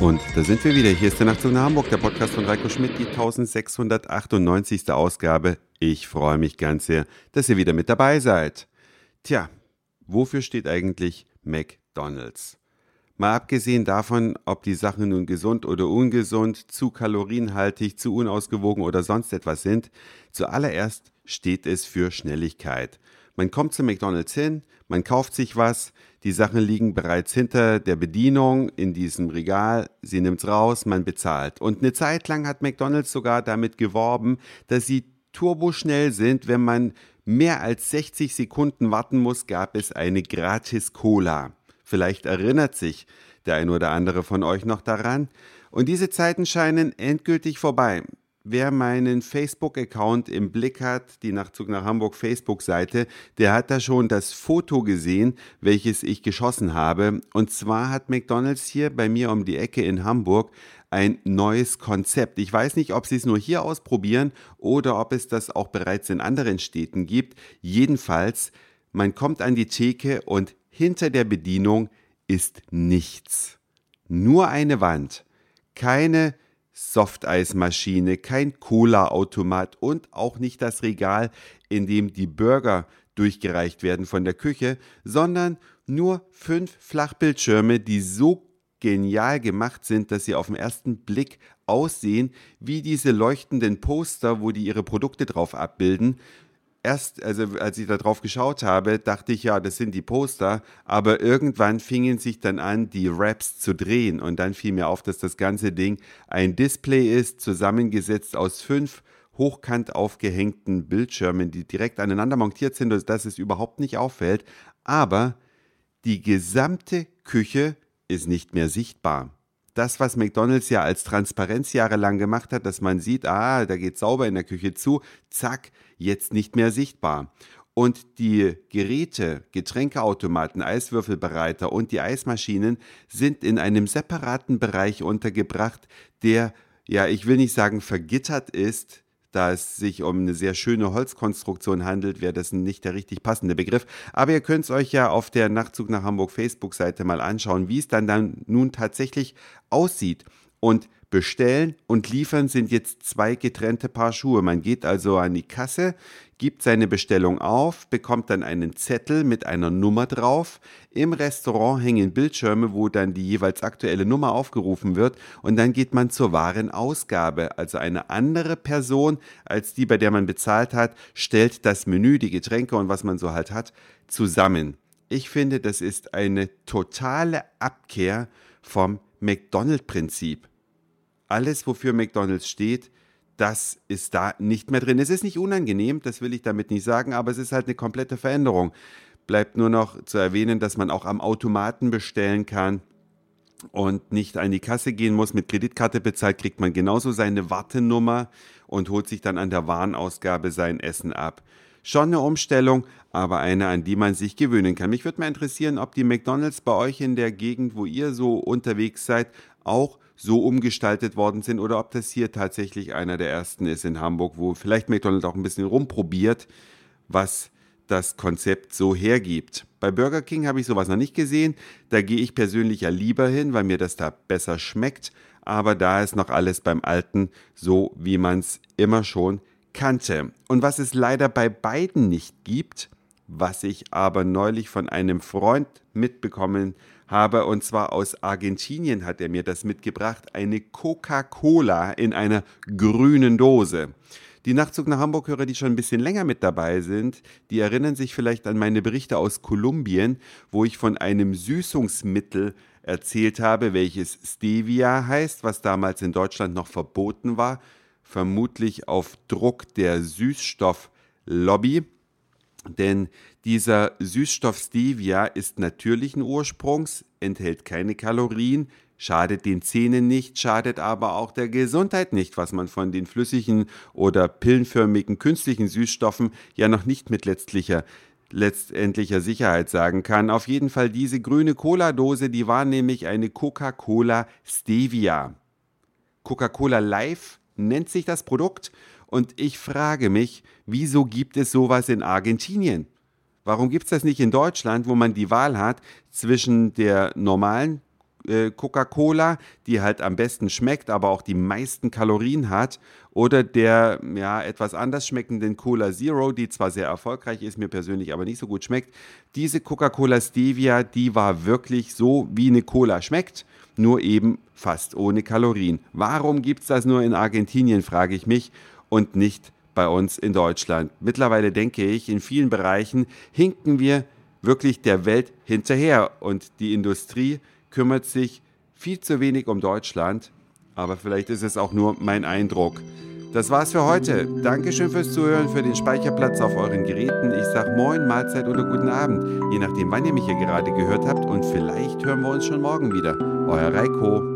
Und da sind wir wieder. Hier ist der Nachtzug nach Hamburg, der Podcast von Reiko Schmidt, die 1698. Ausgabe. Ich freue mich ganz sehr, dass ihr wieder mit dabei seid. Tja, wofür steht eigentlich McDonald's? Mal abgesehen davon, ob die Sachen nun gesund oder ungesund, zu kalorienhaltig, zu unausgewogen oder sonst etwas sind, zuallererst steht es für Schnelligkeit. Man kommt zu McDonald's hin, man kauft sich was, die Sachen liegen bereits hinter der Bedienung in diesem Regal, sie nimmt's raus, man bezahlt. Und eine Zeit lang hat McDonald's sogar damit geworben, dass sie turboschnell sind, wenn man mehr als 60 Sekunden warten muss, gab es eine gratis Cola. Vielleicht erinnert sich der ein oder andere von euch noch daran. Und diese Zeiten scheinen endgültig vorbei. Wer meinen Facebook-Account im Blick hat, die Nachtzug nach Hamburg Facebook-Seite, der hat da schon das Foto gesehen, welches ich geschossen habe. Und zwar hat McDonald's hier bei mir um die Ecke in Hamburg ein neues Konzept. Ich weiß nicht, ob sie es nur hier ausprobieren oder ob es das auch bereits in anderen Städten gibt. Jedenfalls, man kommt an die Theke und hinter der Bedienung ist nichts. Nur eine Wand. Keine Softeismaschine, kein Cola-Automat und auch nicht das Regal, in dem die Burger durchgereicht werden von der Küche, sondern nur fünf Flachbildschirme, die so genial gemacht sind, dass sie auf den ersten Blick aussehen wie diese leuchtenden Poster, wo die ihre Produkte drauf abbilden erst, also als ich da drauf geschaut habe, dachte ich, ja, das sind die Poster, aber irgendwann fingen sich dann an, die Raps zu drehen. Und dann fiel mir auf, dass das ganze Ding ein Display ist, zusammengesetzt aus fünf hochkant aufgehängten Bildschirmen, die direkt aneinander montiert sind, dass es überhaupt nicht auffällt, aber die gesamte Küche ist nicht mehr sichtbar das, was McDonald's ja als Transparenz jahrelang gemacht hat, dass man sieht, ah, da geht sauber in der Küche zu, zack, jetzt nicht mehr sichtbar. Und die Geräte, Getränkeautomaten, Eiswürfelbereiter und die Eismaschinen sind in einem separaten Bereich untergebracht, der, ja, ich will nicht sagen vergittert ist, da es sich um eine sehr schöne Holzkonstruktion handelt, wäre das nicht der richtig passende Begriff. Aber ihr könnt es euch ja auf der Nachtzug nach Hamburg Facebook-Seite mal anschauen, wie es dann, dann nun tatsächlich aussieht. Und bestellen und liefern sind jetzt zwei getrennte Paar Schuhe. Man geht also an die Kasse, gibt seine Bestellung auf, bekommt dann einen Zettel mit einer Nummer drauf. Im Restaurant hängen Bildschirme, wo dann die jeweils aktuelle Nummer aufgerufen wird und dann geht man zur Warenausgabe. Also eine andere Person als die, bei der man bezahlt hat, stellt das Menü, die Getränke und was man so halt hat, zusammen. Ich finde, das ist eine totale Abkehr vom McDonald-Prinzip. Alles, wofür McDonald's steht, das ist da nicht mehr drin. Es ist nicht unangenehm, das will ich damit nicht sagen, aber es ist halt eine komplette Veränderung. Bleibt nur noch zu erwähnen, dass man auch am Automaten bestellen kann und nicht an die Kasse gehen muss. Mit Kreditkarte bezahlt, kriegt man genauso seine Wartenummer und holt sich dann an der Warenausgabe sein Essen ab. Schon eine Umstellung, aber eine, an die man sich gewöhnen kann. Mich würde mal interessieren, ob die McDonalds bei euch in der Gegend, wo ihr so unterwegs seid, auch so umgestaltet worden sind oder ob das hier tatsächlich einer der ersten ist in Hamburg, wo vielleicht McDonald's auch ein bisschen rumprobiert, was das Konzept so hergibt. Bei Burger King habe ich sowas noch nicht gesehen. Da gehe ich persönlich ja lieber hin, weil mir das da besser schmeckt. Aber da ist noch alles beim Alten, so wie man es immer schon kannte. Und was es leider bei beiden nicht gibt, was ich aber neulich von einem Freund mitbekommen habe, und zwar aus Argentinien hat er mir das mitgebracht, eine Coca-Cola in einer grünen Dose. Die Nachtzug nach Hamburg-Hörer, die schon ein bisschen länger mit dabei sind, die erinnern sich vielleicht an meine Berichte aus Kolumbien, wo ich von einem Süßungsmittel erzählt habe, welches Stevia heißt, was damals in Deutschland noch verboten war, vermutlich auf Druck der Süßstofflobby. Denn dieser Süßstoff Stevia ist natürlichen Ursprungs, enthält keine Kalorien, schadet den Zähnen nicht, schadet aber auch der Gesundheit nicht, was man von den flüssigen oder pillenförmigen künstlichen Süßstoffen ja noch nicht mit letztlicher letztendlicher Sicherheit sagen kann. Auf jeden Fall diese grüne Cola-Dose, die war nämlich eine Coca-Cola Stevia. Coca-Cola Live nennt sich das Produkt und ich frage mich, wieso gibt es sowas in Argentinien? Warum gibt es das nicht in Deutschland, wo man die Wahl hat zwischen der normalen äh, Coca-Cola, die halt am besten schmeckt, aber auch die meisten Kalorien hat, oder der ja etwas anders schmeckenden Cola Zero, die zwar sehr erfolgreich ist, mir persönlich aber nicht so gut schmeckt. Diese Coca-Cola Stevia, die war wirklich so, wie eine Cola schmeckt, nur eben fast ohne Kalorien. Warum gibt es das nur in Argentinien, frage ich mich, und nicht bei uns in Deutschland? Mittlerweile denke ich, in vielen Bereichen hinken wir wirklich der Welt hinterher. Und die Industrie kümmert sich viel zu wenig um Deutschland. Aber vielleicht ist es auch nur mein Eindruck. Das war's für heute. Dankeschön fürs Zuhören, für den Speicherplatz auf euren Geräten. Ich sag Moin, Mahlzeit oder guten Abend, je nachdem, wann ihr mich hier gerade gehört habt. Und vielleicht hören wir uns schon morgen wieder. Euer Reiko.